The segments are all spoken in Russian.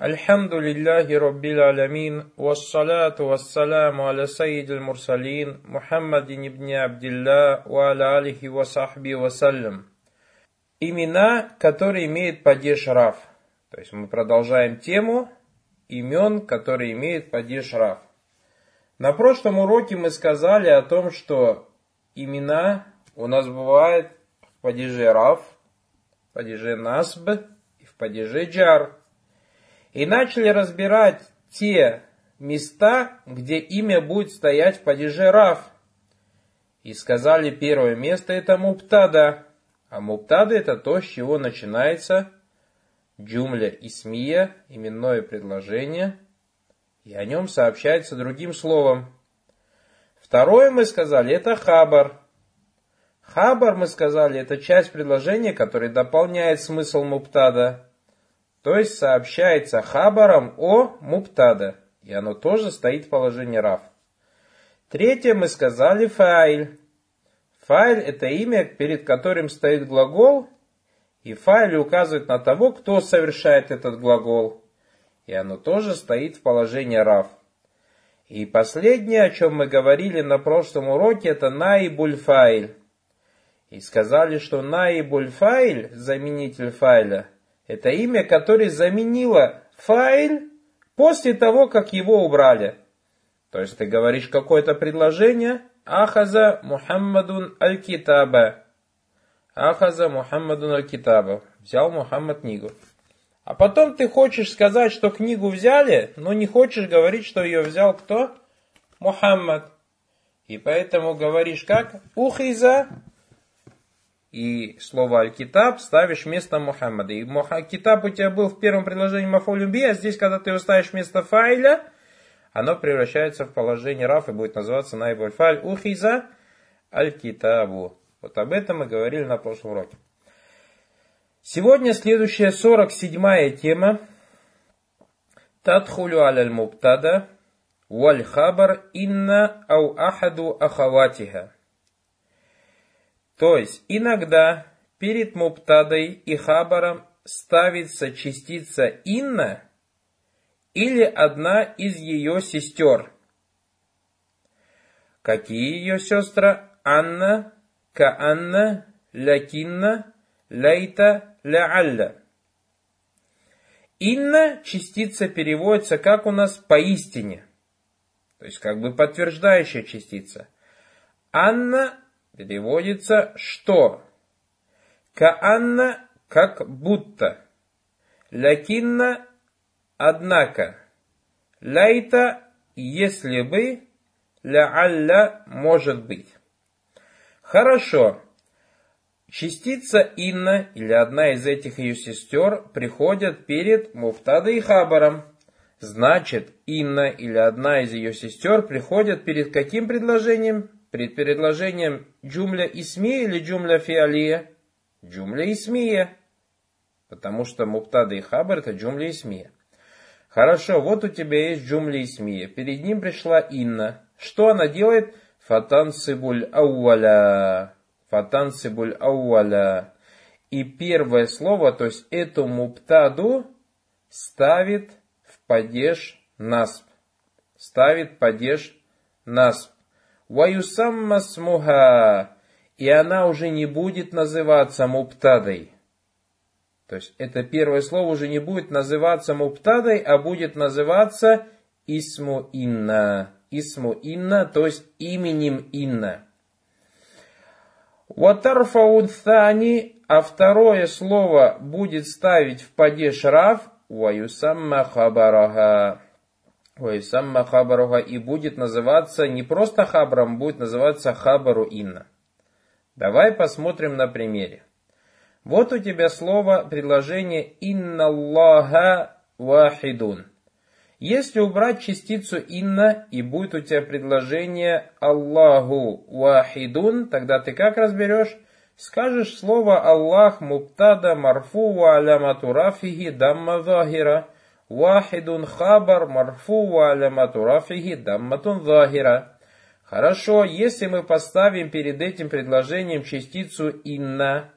الحمد لله رب العالمين والصلاة والسلام على سيد المرسلين محمد بن عبد الله وعلى آله وصحبه وسلم Имена, которые имеют падеж раф. То есть мы продолжаем тему имен, которые имеют падеж раф. На прошлом уроке мы сказали о том, что имена у нас бывают в падеже раф, в падеже насб и в падеже джар и начали разбирать те места, где имя будет стоять в падеже Раф. И сказали, первое место это Муптада. А Муптада это то, с чего начинается джумля Исмия, именное предложение, и о нем сообщается другим словом. Второе мы сказали, это Хабар. Хабар, мы сказали, это часть предложения, которая дополняет смысл Муптада. То есть сообщается хабаром о муптада. И оно тоже стоит в положении раф. Третье мы сказали файль. Файль это имя, перед которым стоит глагол, и файль указывает на того, кто совершает этот глагол. И оно тоже стоит в положении раф. И последнее, о чем мы говорили на прошлом уроке, это наибуль файль. И сказали, что наибуль файль, заменитель файля – это имя, которое заменило файл после того, как его убрали. То есть ты говоришь какое-то предложение, Ахаза Мухаммадун Аль-Китаба. Ахаза Мухаммадун Аль-Китаба. Взял Мухаммад книгу. А потом ты хочешь сказать, что книгу взяли, но не хочешь говорить, что ее взял кто? Мухаммад. И поэтому говоришь как? Ухиза и слово аль-китаб ставишь вместо Мухаммада. И китаб у тебя был в первом предложении мафолюби, а здесь, когда ты его ставишь вместо файля, оно превращается в положение раф и будет называться найбуль файль ухиза аль-китабу. Вот об этом мы говорили на прошлом уроке. Сегодня следующая 47 тема. Тадхулю аль мубтада валь хабар инна ау ахаду ахаватиха. То есть иногда перед муптадой и хабаром ставится частица инна или одна из ее сестер. Какие ее сестры? Анна, Каанна, Лякинна, Лайта, Ляалля. Инна частица переводится как у нас поистине. То есть как бы подтверждающая частица. Анна переводится что? Каанна как будто. Лякинна однако. Ляйта если бы. Ля-алля может быть. Хорошо. Частица инна или одна из этих ее сестер приходят перед муфтадой и хабаром. Значит, инна или одна из ее сестер приходят перед каким предложением? Перед предложением джумля исмия или джумля фиалия? Джумля исмия. Потому что муптада и хабар это джумля исмия. Хорошо, вот у тебя есть джумля исмия. Перед ним пришла инна. Что она делает? Фатан сибуль ауаля. Фатан сибуль ауаля. И первое слово, то есть эту муптаду ставит в падеж насп. Ставит падеж насп. Ваюсамма смуха. И она уже не будет называться муптадой. То есть это первое слово уже не будет называться муптадой, а будет называться исму инна. Исму инна, то есть именем инна. Ватарфаун thani, а второе слово будет ставить в падеж раф, ваюсамма хабараха. Ой, самма хабаруха и будет называться не просто хабром, будет называться хабару инна. Давай посмотрим на примере. Вот у тебя слово, предложение «Инна Аллаха вахидун». Если убрать частицу «инна» и будет у тебя предложение «Аллаху вахидун», тогда ты как разберешь? Скажешь слово «Аллах муптада марфу ва алямату рафихи дамма захира» Вахидун хабар марфу ва алямату рафихи дамматун захира. Хорошо, если мы поставим перед этим предложением частицу инна,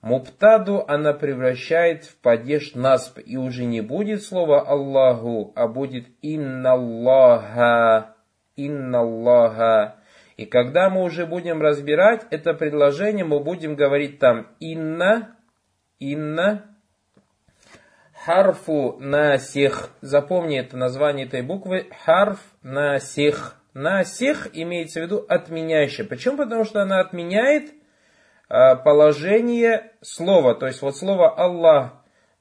Муптаду она превращает в падеж насп, и уже не будет слова Аллаху, а будет инналлаха, инналлаха. И когда мы уже будем разбирать это предложение, мы будем говорить там инна, инна, харфу насих. Запомни это название этой буквы. Харф насих. Насих имеется в виду отменяющая. Почему? Потому что она отменяет э, положение слова. То есть вот слово Аллах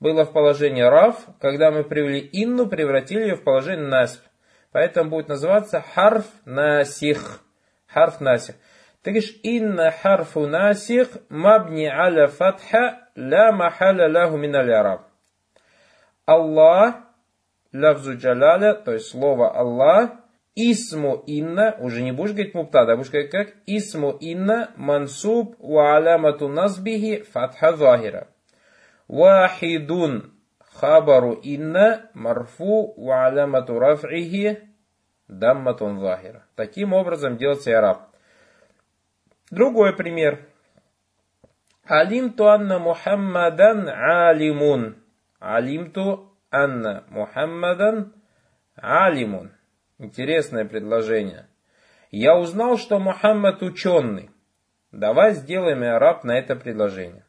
было в положении раф, когда мы привели инну, превратили ее в положение насф. Поэтому будет называться харф насих. Харф насих. Ты говоришь, инна харфу насих мабни аля фатха ла махаля лаху мин араб. Аллах, лавзу джаляля, то есть слово Аллах, Исму инна, уже не будешь говорить муптада, будешь говорить как? Исму инна мансуб ва алямату назбихи фатха захира. Вахидун хабару инна марфу ва алямату раф'ихи дамматун захира. Таким образом делается араб. Другой пример. Алимту анна Мухаммадан алимун. Алимту анна Мухаммадан алимун. Интересное предложение. Я узнал, что Мухаммад ученый. Давай сделаем араб на это предложение.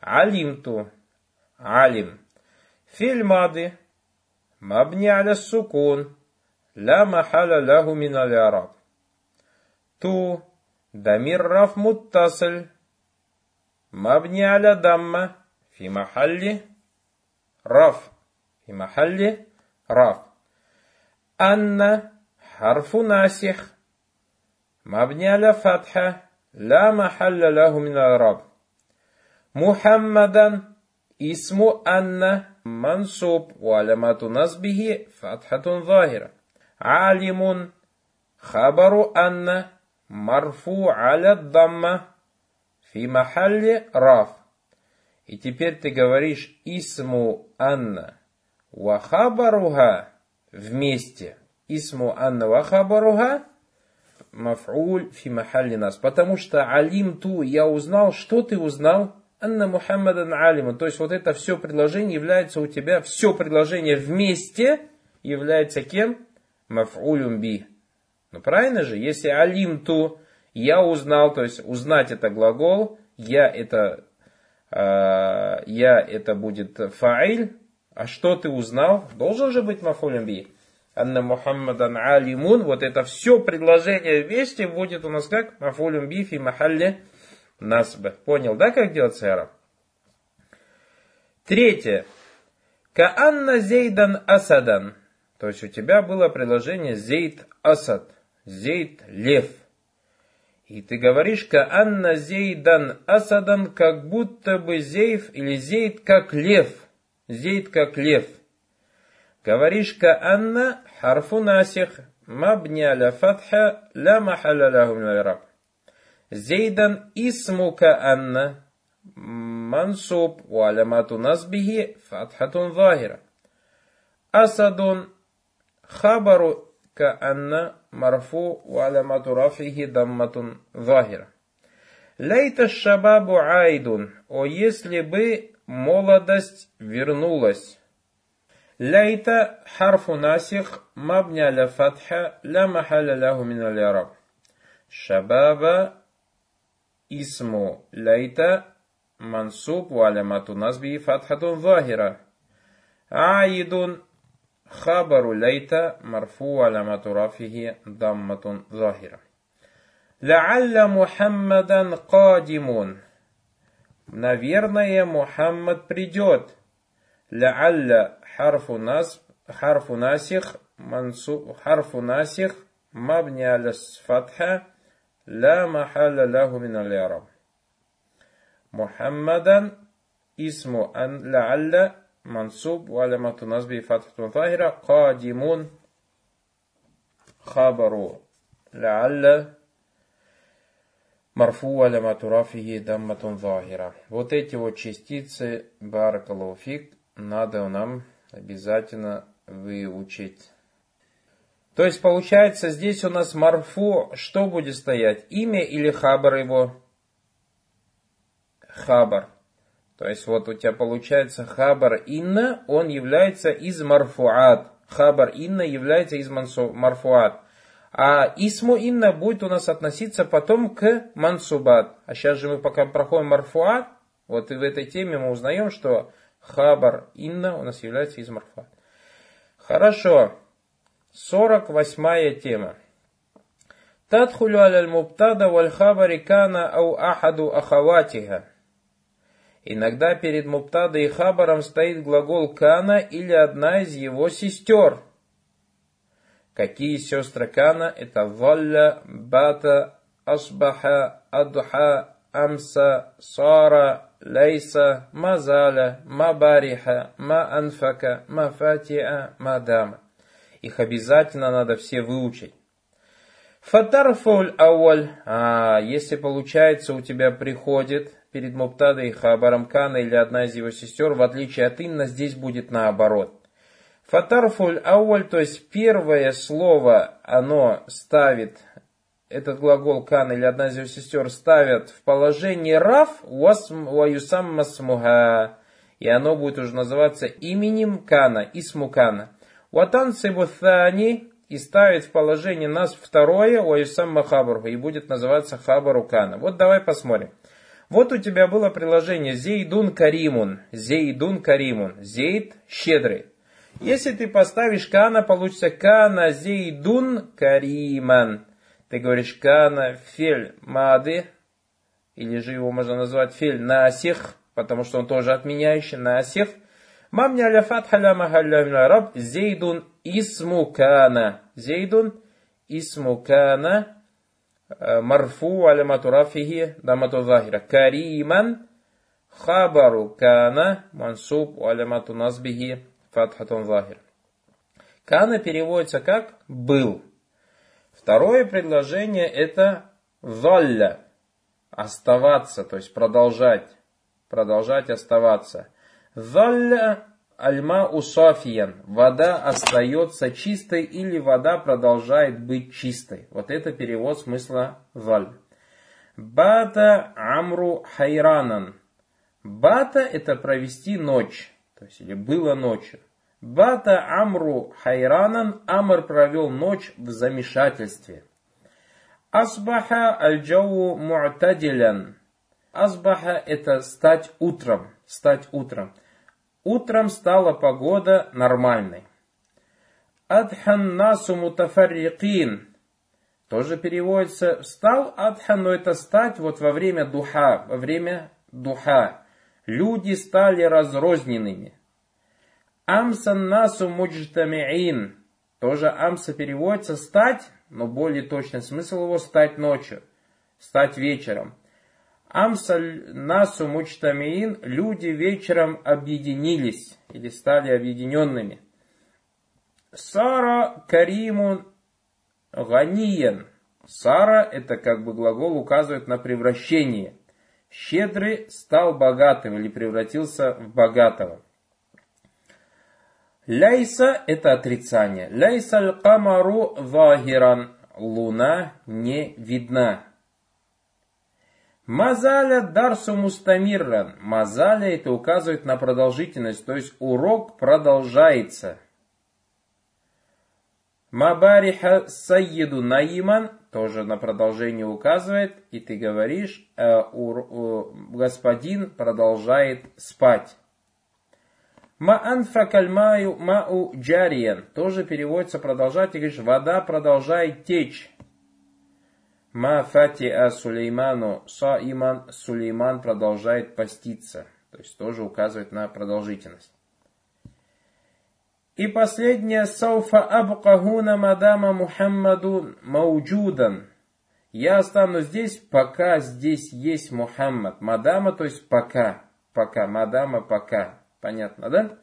Алимту. Алим. Фильмады. Мабни аля сукун. Ла махаля лаху мин араб. Ту. Дамир раф муттасль. Мабни аля дамма. Фи махалли. رف في محل رف. أن حرف ناسخ. مبني على فتحة لا محل له من الرفع محمدا اسم أن منصوب وعلامة نصبه فتحة ظاهرة. عالم خبر أن مرفوع على الضمة في محل رف. И теперь ты говоришь исму Анна. Вахабаруха вместе. Исму анна вахабаруга маф'уль фи махалли нас. Потому что алим ту, я узнал, что ты узнал? Анна Мухаммадан алима. То есть вот это все предложение является у тебя, все предложение вместе является кем? Маф'улюм би. Ну правильно же? Если алим ту, я узнал, то есть узнать это глагол, я это, я это будет фаиль, а что ты узнал? Должен же быть мафулем би. Анна Мухаммадан алимун. Вот это все предложение вместе будет у нас как? Мафулем би фи махалле насбе. Понял, да, как делать сэра? Третье. Каанна зейдан асадан. То есть у тебя было предложение зейд асад. Зейд лев. И ты говоришь, Каанна зейдан асадан, как будто бы зейф или зейд как лев. Зейд как лев. Говоришь ка анна харфу насих мабни аля фатха ла махаля мин Зейдан исму ка анна мансуб ва алямату насбихи фатхатун захира. Асадун хабару ка анна марфу ва алямату рафихи дамматун захира. Лейта шабабу айдун. О, если бы молодость вернулась. Лейта харфу насих мабня аля фатха ла махаля лаху мин аляраб. Шабаба اسم ليت منصوب وعلامة نصبه فتحة ظاهرة عايد خبر ليت مرفوع علامة رفعه ضمة ظاهرة لعل محمدا قادم Наверное, Мухаммад придет. Лялля харфу нас харфу насих мансу харфу насих мабни аля фатха لا محل له من الإعراب محمدا اسم أن لعل мансуб, ва алямату назби фатхатун захира, кадимун хабару, лялля марфу алямату рафихи дамматун захира. Вот эти вот частицы, баракалуфик, надо нам обязательно выучить. То есть получается здесь у нас марфу, что будет стоять? Имя или хабар его? Хабар. То есть вот у тебя получается хабар инна, он является из марфуат. Хабар инна является из марфуат. А исму инна будет у нас относиться потом к мансубат. А сейчас же мы пока проходим марфуат, вот и в этой теме мы узнаем, что хабар инна у нас является из марфуат. Хорошо. 48 тема. Тадхулю аль мубтада валь хабари кана ау ахаду ахаватиха. Иногда перед муптадой и хабаром стоит глагол кана или одна из его сестер. Какие сестры кана? Это валля, бата, асбаха, адха, амса, сара, лейса, мазаля, мабариха, маанфака, мафатиа, мадама. Их обязательно надо все выучить. Фатарфуль ауаль. А если получается у тебя приходит перед Муптадой Хабаром Кана или одна из его сестер, в отличие от Инна, здесь будет наоборот. Фатарфуль ауаль, то есть первое слово, оно ставит, этот глагол Кана или одна из его сестер ставят в положение Раф ваюсам масмуха. И оно будет уже называться именем Кана, Исму Кана. Ватан цибуthani и ставит в положение нас второе, уаюсам махабару, и будет называться хабару Кана. Вот давай посмотрим. Вот у тебя было приложение Зейдун Каримун. Зейдун Каримун. Зейд щедрый. Если ты поставишь Кана, получится Кана Зейдун Кариман. Ты говоришь Кана Фель Мады, или же его можно назвать Фель Насих, потому что он тоже отменяющий, Насих. Мамня аля фатха ля махалля раб Зейдун Исму Кана. Зейдун Исму Кана. مرفوع علامة رفعه ضمة ظاهرة كريما خبر كان منصوب علامة نصبه فتحة ظاهرة Кана переводится как «был». Второе предложение это «залля» – оставаться, то есть продолжать, продолжать оставаться. «Залля Альма усафиян. Вода остается чистой или вода продолжает быть чистой. Вот это перевод смысла валь. Бата амру хайранан. Бата это провести ночь. То есть или было ночью. Бата амру хайранан. Амр провел ночь в замешательстве. Асбаха аль-джау. Асбаха это стать утром. Стать утром. Утром стала погода нормальной. Адхан насу мутафаррикин. Тоже переводится «встал адхан», но это стать вот во время духа, во время духа. Люди стали разрозненными. Амсан насу муджтамиин. Тоже амса переводится «стать», но более точный смысл его «стать ночью», «стать вечером». Амсаль насу мучтамиин, люди вечером объединились или стали объединенными. Сара каримун ганиен. Сара это как бы глагол указывает на превращение. Щедрый стал богатым или превратился в богатого. Ляйса это отрицание. Ляйса аль-камару вахиран. Луна не видна. Мазаля дарсу мустамирран. Мазаля это указывает на продолжительность, то есть урок продолжается. Мабариха сайеду наиман тоже на продолжение указывает, и ты говоришь, э, у, э, господин продолжает спать. Маанфа кальмаю мау джариен тоже переводится продолжать, и говоришь, вода продолжает течь. Ма фатиа Сулейману саиман, Сулейман продолжает поститься. То есть тоже указывает на продолжительность. И последнее, сауфа абкахуна мадама Мухаммаду мауджудан. Я останусь здесь, пока здесь есть Мухаммад. Мадама, то есть пока. Пока. Мадама, пока. Понятно, да?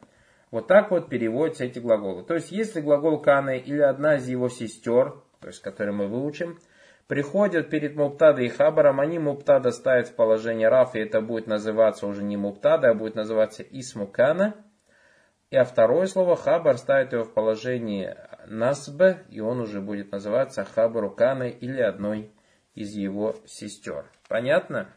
Вот так вот переводятся эти глаголы. То есть, если глагол Каны или одна из его сестер, то есть, который мы выучим, приходят перед Муптада и Хабаром, они Муптада ставят в положение Раф, и это будет называться уже не Муптада, а будет называться Исмукана. И а второе слово Хабар ставит его в положение Насб, и он уже будет называться Хабару Каны или одной из его сестер. Понятно?